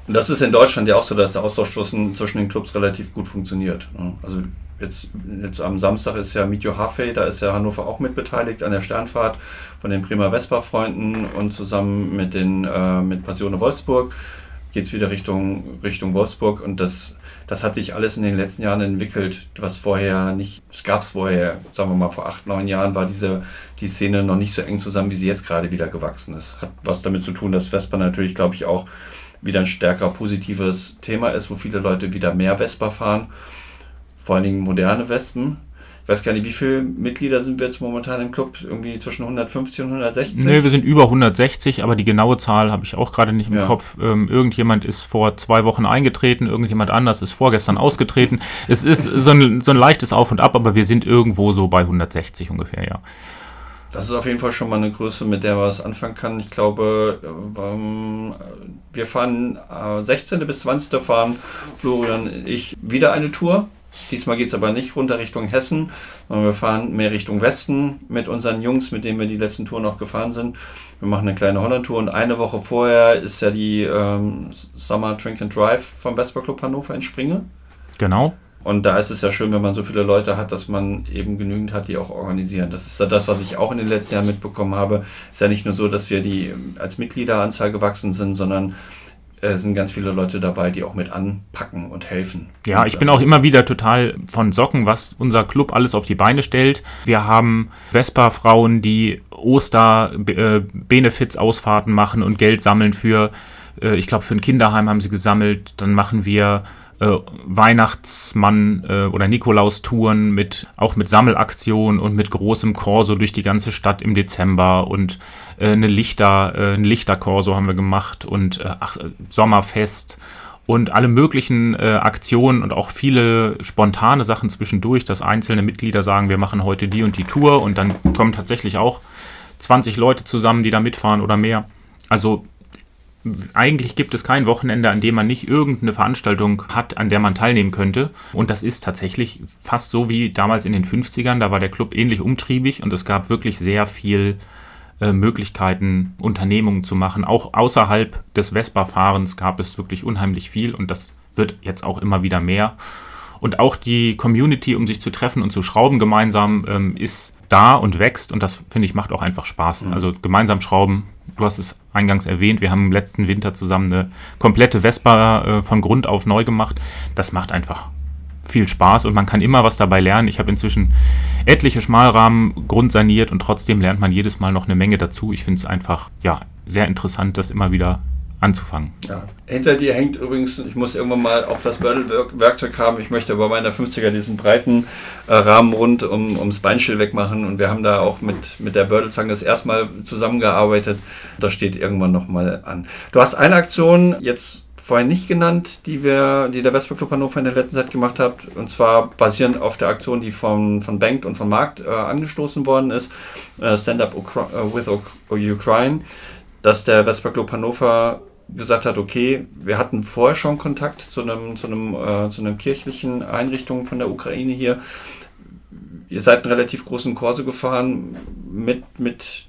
Und das ist in Deutschland ja auch so, dass der Austausch zwischen den Clubs relativ gut funktioniert. Ne? Also jetzt, jetzt am Samstag ist ja Your Halfway, da ist ja Hannover auch mit beteiligt an der Sternfahrt von den Prima Vespa-Freunden und zusammen mit, den, äh, mit Passione Wolfsburg geht es wieder Richtung, Richtung Wolfsburg und das das hat sich alles in den letzten Jahren entwickelt, was vorher nicht, es gab es vorher, sagen wir mal vor acht, neun Jahren war diese die Szene noch nicht so eng zusammen, wie sie jetzt gerade wieder gewachsen ist. Hat was damit zu tun, dass Vespa natürlich, glaube ich, auch wieder ein stärker positives Thema ist, wo viele Leute wieder mehr Vespa fahren, vor allen Dingen moderne Wespen ich weiß gar nicht, wie viele Mitglieder sind wir jetzt momentan im Club? Irgendwie zwischen 150 und 160? Nee, wir sind über 160, aber die genaue Zahl habe ich auch gerade nicht im ja. Kopf. Ähm, irgendjemand ist vor zwei Wochen eingetreten, irgendjemand anders ist vorgestern ausgetreten. Es ist so ein, so ein leichtes Auf und Ab, aber wir sind irgendwo so bei 160 ungefähr, ja. Das ist auf jeden Fall schon mal eine Größe, mit der man was anfangen kann. Ich glaube, ähm, wir fahren äh, 16. bis 20. fahren Florian ich wieder eine Tour Diesmal geht es aber nicht runter Richtung Hessen, sondern wir fahren mehr Richtung Westen mit unseren Jungs, mit denen wir die letzten Touren noch gefahren sind. Wir machen eine kleine Holland-Tour und eine Woche vorher ist ja die ähm, Summer Drink and Drive vom Vespa Club Hannover in Springe. Genau. Und da ist es ja schön, wenn man so viele Leute hat, dass man eben genügend hat, die auch organisieren. Das ist ja das, was ich auch in den letzten Jahren mitbekommen habe. Es ist ja nicht nur so, dass wir die als Mitgliederanzahl gewachsen sind, sondern äh, sind ganz viele Leute dabei, die auch mit anpacken und helfen. Ja, ich bin auch immer wieder total von Socken, was unser Club alles auf die Beine stellt. Wir haben Vespa-Frauen, die Oster-Benefits-Ausfahrten äh, machen und Geld sammeln für, äh, ich glaube, für ein Kinderheim haben sie gesammelt. Dann machen wir äh, Weihnachtsmann äh, oder Nikolaus-Touren mit auch mit Sammelaktionen und mit großem Korso durch die ganze Stadt im Dezember und äh, eine Lichter, äh, ein Lichterkorso haben wir gemacht und äh, ach, Sommerfest und alle möglichen äh, Aktionen und auch viele spontane Sachen zwischendurch, dass einzelne Mitglieder sagen, wir machen heute die und die Tour und dann kommen tatsächlich auch 20 Leute zusammen, die da mitfahren oder mehr. Also eigentlich gibt es kein Wochenende, an dem man nicht irgendeine Veranstaltung hat, an der man teilnehmen könnte. Und das ist tatsächlich fast so wie damals in den 50ern. Da war der Club ähnlich umtriebig und es gab wirklich sehr viel äh, Möglichkeiten, Unternehmungen zu machen. Auch außerhalb des Vespa-Fahrens gab es wirklich unheimlich viel und das wird jetzt auch immer wieder mehr. Und auch die Community, um sich zu treffen und zu schrauben gemeinsam, ähm, ist da und wächst und das finde ich macht auch einfach Spaß. Mhm. Also gemeinsam schrauben. Du hast es eingangs erwähnt, wir haben im letzten Winter zusammen eine komplette Vespa äh, von Grund auf neu gemacht. Das macht einfach viel Spaß und man kann immer was dabei lernen. Ich habe inzwischen etliche Schmalrahmen grundsaniert und trotzdem lernt man jedes Mal noch eine Menge dazu. Ich finde es einfach ja sehr interessant, das immer wieder anzufangen. Ja. Hinter dir hängt übrigens, ich muss irgendwann mal auch das Bördel-Werkzeug haben. Ich möchte bei meiner 50er diesen breiten äh, Rahmen rund um, ums Beinschild wegmachen. Und wir haben da auch mit, mit der Bördelzange das erstmal zusammengearbeitet. Das steht irgendwann nochmal an. Du hast eine Aktion jetzt vorhin nicht genannt, die wir, die der Vespa Club Hannover in der letzten Zeit gemacht hat. Und zwar basierend auf der Aktion, die von, von Bank und von Markt äh, angestoßen worden ist. Äh, Stand Up Ukra uh, with Ukraine. Dass der Vespa Club Hannover gesagt hat, okay, wir hatten vorher schon Kontakt zu einem, zu einem, äh, zu einem kirchlichen Einrichtung von der Ukraine hier. Ihr seid einen relativ großen Kurse gefahren mit, mit,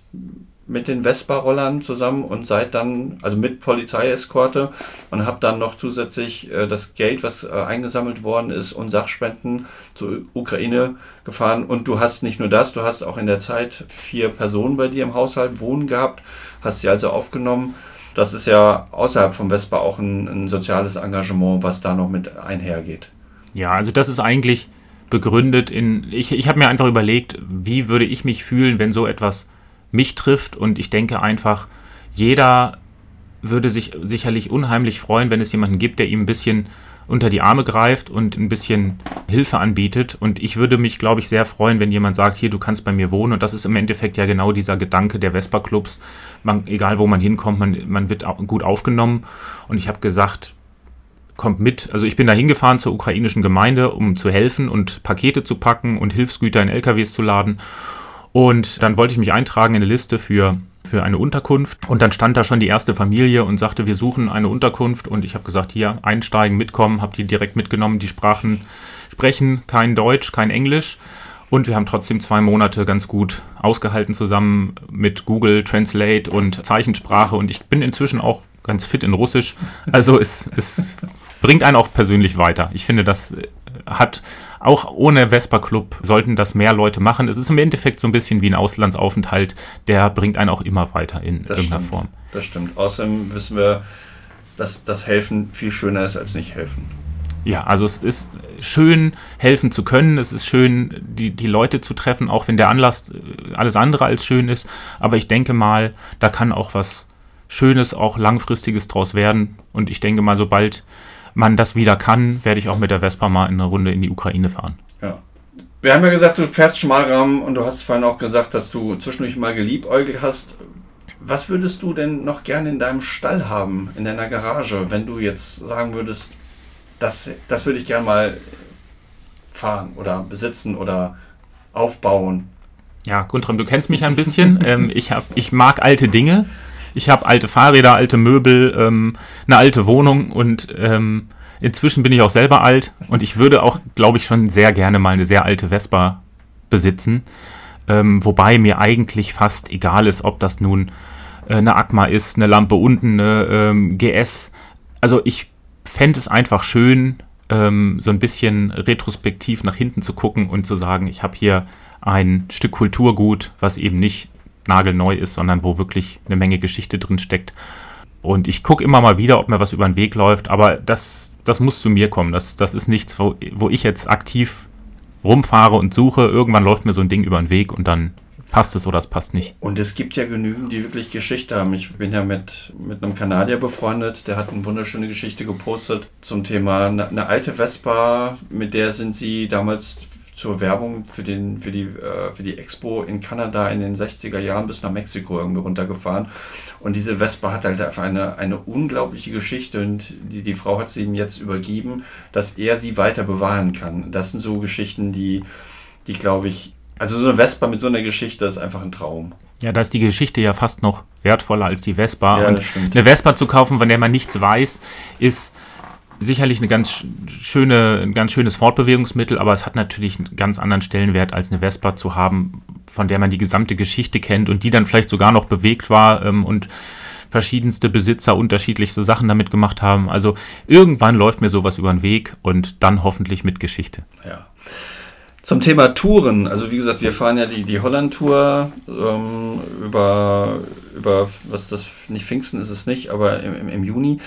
mit den Vespa-Rollern zusammen und seid dann, also mit Polizeieskorte und habt dann noch zusätzlich äh, das Geld, was äh, eingesammelt worden ist und Sachspenden zur Ukraine gefahren. Und du hast nicht nur das, du hast auch in der Zeit vier Personen bei dir im Haushalt wohnen gehabt, hast sie also aufgenommen das ist ja außerhalb vom Vespa auch ein, ein soziales Engagement, was da noch mit einhergeht. Ja, also das ist eigentlich begründet in, ich, ich habe mir einfach überlegt, wie würde ich mich fühlen, wenn so etwas mich trifft und ich denke einfach, jeder würde sich sicherlich unheimlich freuen, wenn es jemanden gibt, der ihm ein bisschen unter die Arme greift und ein bisschen Hilfe anbietet. Und ich würde mich, glaube ich, sehr freuen, wenn jemand sagt, hier, du kannst bei mir wohnen. Und das ist im Endeffekt ja genau dieser Gedanke der Vespa-Clubs. egal wo man hinkommt, man, man wird gut aufgenommen. Und ich habe gesagt, kommt mit. Also ich bin da hingefahren zur ukrainischen Gemeinde, um zu helfen und Pakete zu packen und Hilfsgüter in LKWs zu laden. Und dann wollte ich mich eintragen in eine Liste für für eine Unterkunft. Und dann stand da schon die erste Familie und sagte, wir suchen eine Unterkunft. Und ich habe gesagt, hier einsteigen, mitkommen, habe die direkt mitgenommen. Die Sprachen sprechen kein Deutsch, kein Englisch. Und wir haben trotzdem zwei Monate ganz gut ausgehalten zusammen mit Google Translate und Zeichensprache. Und ich bin inzwischen auch ganz fit in Russisch. Also es, es bringt einen auch persönlich weiter. Ich finde, das hat auch ohne Vespa Club sollten das mehr Leute machen. Es ist im Endeffekt so ein bisschen wie ein Auslandsaufenthalt, der bringt einen auch immer weiter in das irgendeiner stimmt. Form. Das stimmt. Außerdem wissen wir, dass das Helfen viel schöner ist als nicht helfen. Ja, also es ist schön, helfen zu können. Es ist schön, die, die Leute zu treffen, auch wenn der Anlass äh, alles andere als schön ist. Aber ich denke mal, da kann auch was Schönes, auch Langfristiges draus werden. Und ich denke mal, sobald man das wieder kann, werde ich auch mit der Vespa mal eine Runde in die Ukraine fahren. Ja. Wir haben ja gesagt, du fährst Schmalrahmen und du hast vorhin auch gesagt, dass du zwischendurch mal geliebäugelt hast. Was würdest du denn noch gerne in deinem Stall haben, in deiner Garage, wenn du jetzt sagen würdest, das, das würde ich gerne mal fahren oder besitzen oder aufbauen? Ja, Guntram, du kennst mich ein bisschen. ähm, ich, hab, ich mag alte Dinge ich habe alte Fahrräder, alte Möbel, ähm, eine alte Wohnung und ähm, inzwischen bin ich auch selber alt und ich würde auch, glaube ich, schon sehr gerne mal eine sehr alte Vespa besitzen. Ähm, wobei mir eigentlich fast egal ist, ob das nun äh, eine Akma ist, eine Lampe unten, eine ähm, GS. Also ich fände es einfach schön, ähm, so ein bisschen retrospektiv nach hinten zu gucken und zu sagen, ich habe hier ein Stück Kulturgut, was eben nicht nagelneu ist, sondern wo wirklich eine Menge Geschichte drin steckt. Und ich gucke immer mal wieder, ob mir was über den Weg läuft, aber das, das muss zu mir kommen. Das, das ist nichts, wo, wo ich jetzt aktiv rumfahre und suche. Irgendwann läuft mir so ein Ding über den Weg und dann passt es oder es passt nicht. Und es gibt ja genügend, die wirklich Geschichte haben. Ich bin ja mit, mit einem Kanadier befreundet, der hat eine wunderschöne Geschichte gepostet zum Thema eine, eine alte Vespa, mit der sind sie damals zur Werbung für, den, für, die, äh, für die Expo in Kanada in den 60er Jahren bis nach Mexiko irgendwie runtergefahren. Und diese Vespa hat halt einfach eine, eine unglaubliche Geschichte und die, die Frau hat sie ihm jetzt übergeben, dass er sie weiter bewahren kann. Das sind so Geschichten, die, die glaube ich, also so eine Vespa mit so einer Geschichte ist einfach ein Traum. Ja, da ist die Geschichte ja fast noch wertvoller als die Vespa. Ja, und eine Vespa zu kaufen, von der man nichts weiß, ist sicherlich eine ganz schöne, ein ganz schönes Fortbewegungsmittel, aber es hat natürlich einen ganz anderen Stellenwert als eine Vespa zu haben, von der man die gesamte Geschichte kennt und die dann vielleicht sogar noch bewegt war ähm, und verschiedenste Besitzer unterschiedlichste Sachen damit gemacht haben. Also irgendwann läuft mir sowas über den Weg und dann hoffentlich mit Geschichte. Ja. Zum Thema Touren, also wie gesagt, wir fahren ja die, die Holland-Tour ähm, über, über, was das, nicht Pfingsten ist es nicht, aber im, im Juni.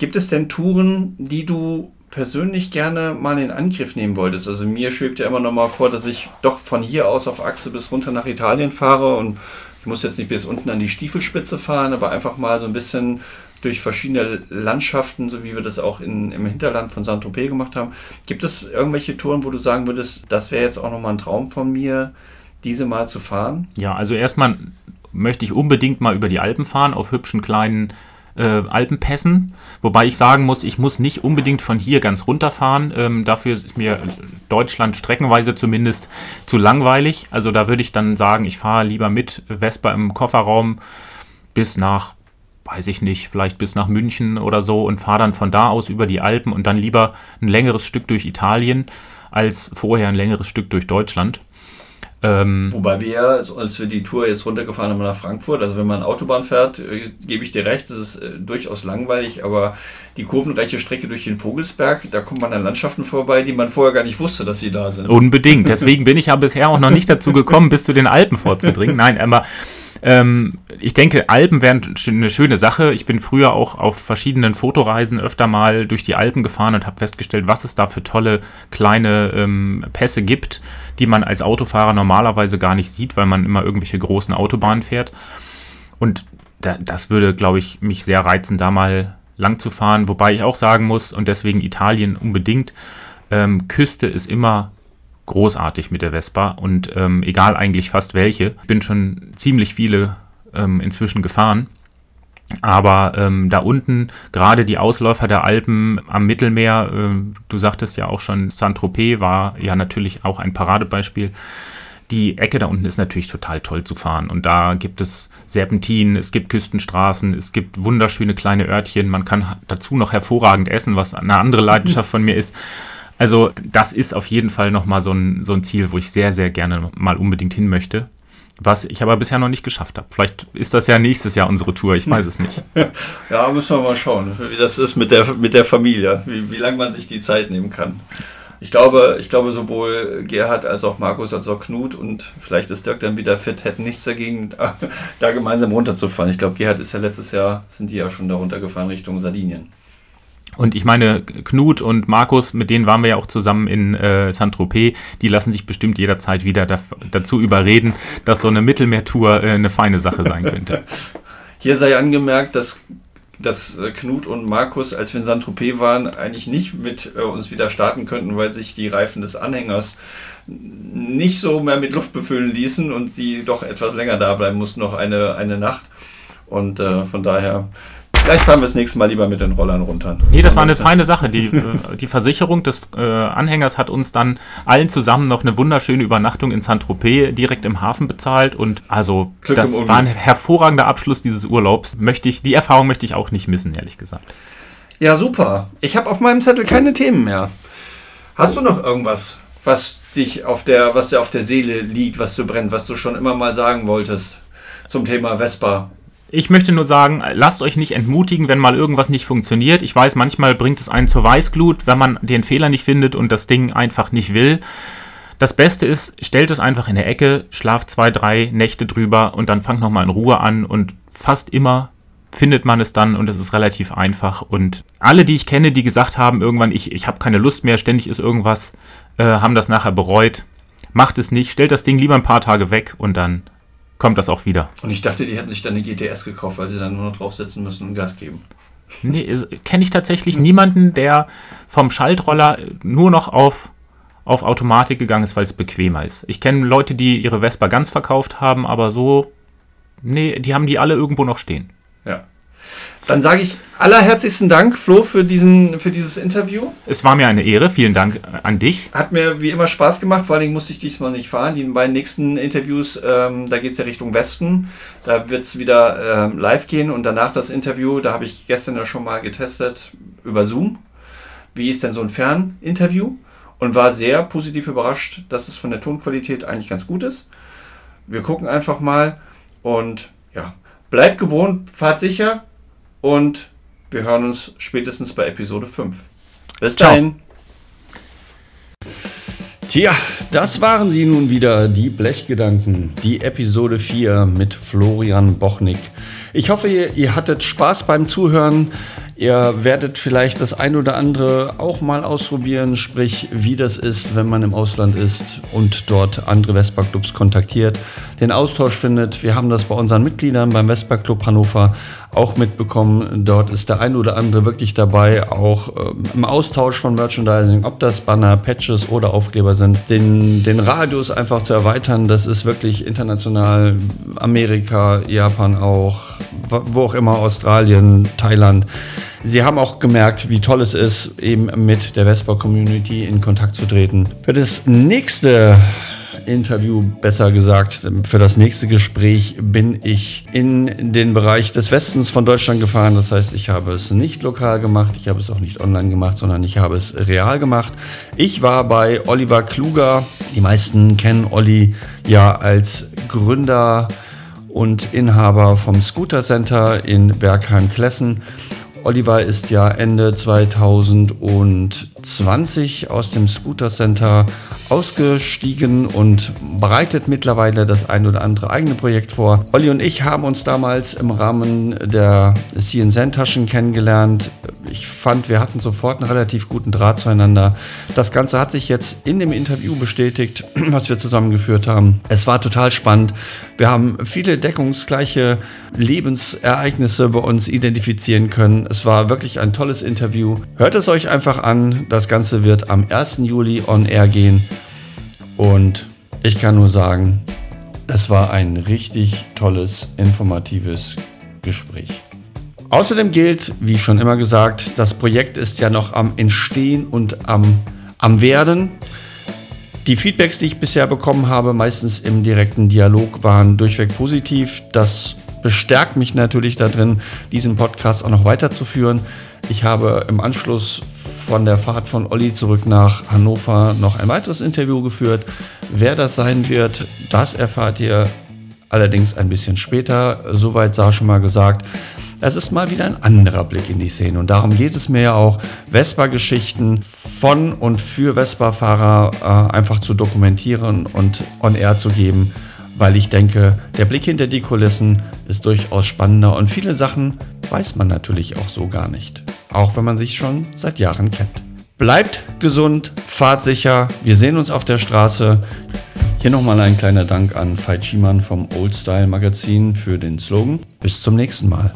Gibt es denn Touren, die du persönlich gerne mal in Angriff nehmen wolltest? Also mir schwebt ja immer noch mal vor, dass ich doch von hier aus auf Achse bis runter nach Italien fahre und ich muss jetzt nicht bis unten an die Stiefelspitze fahren, aber einfach mal so ein bisschen durch verschiedene Landschaften, so wie wir das auch in, im Hinterland von Saint-Tropez gemacht haben. Gibt es irgendwelche Touren, wo du sagen würdest, das wäre jetzt auch nochmal ein Traum von mir, diese mal zu fahren? Ja, also erstmal möchte ich unbedingt mal über die Alpen fahren, auf hübschen kleinen äh, Alpenpässen. Wobei ich sagen muss, ich muss nicht unbedingt von hier ganz runterfahren. Ähm, dafür ist mir Deutschland streckenweise zumindest zu langweilig. Also da würde ich dann sagen, ich fahre lieber mit Vespa im Kofferraum bis nach, weiß ich nicht, vielleicht bis nach München oder so und fahre dann von da aus über die Alpen und dann lieber ein längeres Stück durch Italien als vorher ein längeres Stück durch Deutschland. Ähm, Wobei wir ja, als wir die Tour jetzt runtergefahren haben nach Frankfurt, also wenn man Autobahn fährt, äh, gebe ich dir recht, das ist äh, durchaus langweilig, aber die kurvenreiche Strecke durch den Vogelsberg, da kommt man an Landschaften vorbei, die man vorher gar nicht wusste, dass sie da sind. Unbedingt. Deswegen bin ich ja bisher auch noch nicht dazu gekommen, bis zu den Alpen vorzudringen. Nein, aber ähm, ich denke, Alpen wären eine schöne Sache. Ich bin früher auch auf verschiedenen Fotoreisen öfter mal durch die Alpen gefahren und habe festgestellt, was es da für tolle kleine ähm, Pässe gibt, die man als Autofahrer normalerweise gar nicht sieht, weil man immer irgendwelche großen Autobahnen fährt. Und da, das würde, glaube ich, mich sehr reizen, da mal lang zu fahren. Wobei ich auch sagen muss, und deswegen Italien unbedingt, ähm, Küste ist immer großartig mit der Vespa und ähm, egal eigentlich fast welche. Ich bin schon ziemlich viele ähm, inzwischen gefahren. Aber ähm, da unten, gerade die Ausläufer der Alpen am Mittelmeer, äh, du sagtest ja auch schon, Saint-Tropez war ja natürlich auch ein Paradebeispiel. Die Ecke da unten ist natürlich total toll zu fahren. Und da gibt es Serpentinen, es gibt Küstenstraßen, es gibt wunderschöne kleine Örtchen. Man kann dazu noch hervorragend essen, was eine andere Leidenschaft von mir ist. Also das ist auf jeden Fall nochmal so ein, so ein Ziel, wo ich sehr, sehr gerne mal unbedingt hin möchte. Was ich aber bisher noch nicht geschafft habe. Vielleicht ist das ja nächstes Jahr unsere Tour, ich weiß es nicht. ja, müssen wir mal schauen, wie das ist mit der, mit der Familie, wie, wie lange man sich die Zeit nehmen kann. Ich glaube, ich glaube, sowohl Gerhard als auch Markus als auch Knut und vielleicht ist Dirk dann wieder fit, hätten nichts dagegen, da gemeinsam runterzufahren. Ich glaube, Gerhard ist ja letztes Jahr, sind die ja schon da runtergefahren Richtung Sardinien. Und ich meine, Knut und Markus, mit denen waren wir ja auch zusammen in äh, Saint-Tropez, die lassen sich bestimmt jederzeit wieder da, dazu überreden, dass so eine Mittelmeertour äh, eine feine Sache sein könnte. Hier sei angemerkt, dass, dass äh, Knut und Markus, als wir in Saint-Tropez waren, eigentlich nicht mit äh, uns wieder starten könnten, weil sich die Reifen des Anhängers nicht so mehr mit Luft befüllen ließen und sie doch etwas länger da bleiben mussten, noch eine, eine Nacht. Und äh, von daher Vielleicht fahren wir das nächste Mal lieber mit den Rollern runter. Nee, das war eine feine Sache. Die, äh, die Versicherung des äh, Anhängers hat uns dann allen zusammen noch eine wunderschöne Übernachtung in Saint-Tropez direkt im Hafen bezahlt. Und also, Glück das war ein hervorragender Abschluss dieses Urlaubs. Möchte ich, die Erfahrung möchte ich auch nicht missen, ehrlich gesagt. Ja, super. Ich habe auf meinem Zettel keine Themen mehr. Hast du noch irgendwas, was dich auf der, was dir auf der Seele liegt, was du brennt, was du schon immer mal sagen wolltest zum Thema Vespa ich möchte nur sagen, lasst euch nicht entmutigen, wenn mal irgendwas nicht funktioniert. Ich weiß, manchmal bringt es einen zur Weißglut, wenn man den Fehler nicht findet und das Ding einfach nicht will. Das Beste ist, stellt es einfach in der Ecke, schlaft zwei, drei Nächte drüber und dann fangt nochmal in Ruhe an und fast immer findet man es dann und es ist relativ einfach. Und alle, die ich kenne, die gesagt haben, irgendwann, ich, ich habe keine Lust mehr, ständig ist irgendwas, äh, haben das nachher bereut. Macht es nicht, stellt das Ding lieber ein paar Tage weg und dann kommt das auch wieder. Und ich dachte, die hätten sich dann eine GTS gekauft, weil sie dann nur noch draufsetzen müssen und Gas geben. Nee, kenne ich tatsächlich niemanden, der vom Schaltroller nur noch auf, auf Automatik gegangen ist, weil es bequemer ist. Ich kenne Leute, die ihre Vespa ganz verkauft haben, aber so, nee, die haben die alle irgendwo noch stehen. Ja. Dann sage ich allerherzigsten Dank, Flo, für, diesen, für dieses Interview. Es war mir eine Ehre. Vielen Dank äh, an dich. Hat mir wie immer Spaß gemacht. Vor allem musste ich diesmal nicht fahren. Die beiden nächsten Interviews, ähm, da geht es ja Richtung Westen. Da wird es wieder ähm, live gehen. Und danach das Interview, da habe ich gestern ja schon mal getestet über Zoom. Wie ist denn so ein Ferninterview? Und war sehr positiv überrascht, dass es von der Tonqualität eigentlich ganz gut ist. Wir gucken einfach mal. Und ja, bleibt gewohnt, fahrt sicher und wir hören uns spätestens bei Episode 5. Bis Ciao. dahin. Tja, das waren sie nun wieder, die Blechgedanken, die Episode 4 mit Florian Bochnik. Ich hoffe, ihr, ihr hattet Spaß beim Zuhören. Ihr werdet vielleicht das ein oder andere auch mal ausprobieren, sprich wie das ist, wenn man im Ausland ist und dort andere Vespa-Clubs kontaktiert, den Austausch findet. Wir haben das bei unseren Mitgliedern beim Vespa-Club Hannover auch mitbekommen. Dort ist der ein oder andere wirklich dabei, auch äh, im Austausch von Merchandising, ob das Banner, Patches oder Aufkleber sind, den, den Radius einfach zu erweitern. Das ist wirklich international, Amerika, Japan auch, wo auch immer, Australien, Thailand. Sie haben auch gemerkt, wie toll es ist, eben mit der Vespa-Community in Kontakt zu treten. Für das nächste Interview, besser gesagt, für das nächste Gespräch bin ich in den Bereich des Westens von Deutschland gefahren. Das heißt, ich habe es nicht lokal gemacht, ich habe es auch nicht online gemacht, sondern ich habe es real gemacht. Ich war bei Oliver Kluger. Die meisten kennen Olli ja als Gründer und Inhaber vom Scooter Center in Bergheim-Klessen. Oliver ist ja Ende 2020 aus dem Scooter Center ausgestiegen und bereitet mittlerweile das ein oder andere eigene Projekt vor. Olli und ich haben uns damals im Rahmen der CNC-Taschen kennengelernt. Ich fand, wir hatten sofort einen relativ guten Draht zueinander. Das Ganze hat sich jetzt in dem Interview bestätigt, was wir zusammengeführt haben. Es war total spannend. Wir haben viele deckungsgleiche Lebensereignisse bei uns identifizieren können. Es war wirklich ein tolles Interview. Hört es euch einfach an. Das Ganze wird am 1. Juli on air gehen. Und ich kann nur sagen, es war ein richtig tolles, informatives Gespräch. Außerdem gilt, wie schon immer gesagt, das Projekt ist ja noch am Entstehen und am, am Werden. Die Feedbacks, die ich bisher bekommen habe, meistens im direkten Dialog, waren durchweg positiv. Das bestärkt mich natürlich darin, diesen Podcast auch noch weiterzuführen. Ich habe im Anschluss von der Fahrt von Olli zurück nach Hannover noch ein weiteres Interview geführt. Wer das sein wird, das erfahrt ihr allerdings ein bisschen später. Soweit sah schon mal gesagt. Es ist mal wieder ein anderer Blick in die Szene und darum geht es mir ja auch, Vespa-Geschichten von und für Vespa-Fahrer äh, einfach zu dokumentieren und on air zu geben weil ich denke, der Blick hinter die Kulissen ist durchaus spannender und viele Sachen weiß man natürlich auch so gar nicht, auch wenn man sich schon seit Jahren kennt. Bleibt gesund, fahrt sicher, wir sehen uns auf der Straße. Hier nochmal ein kleiner Dank an Veit Schiemann vom Old Style Magazin für den Slogan. Bis zum nächsten Mal.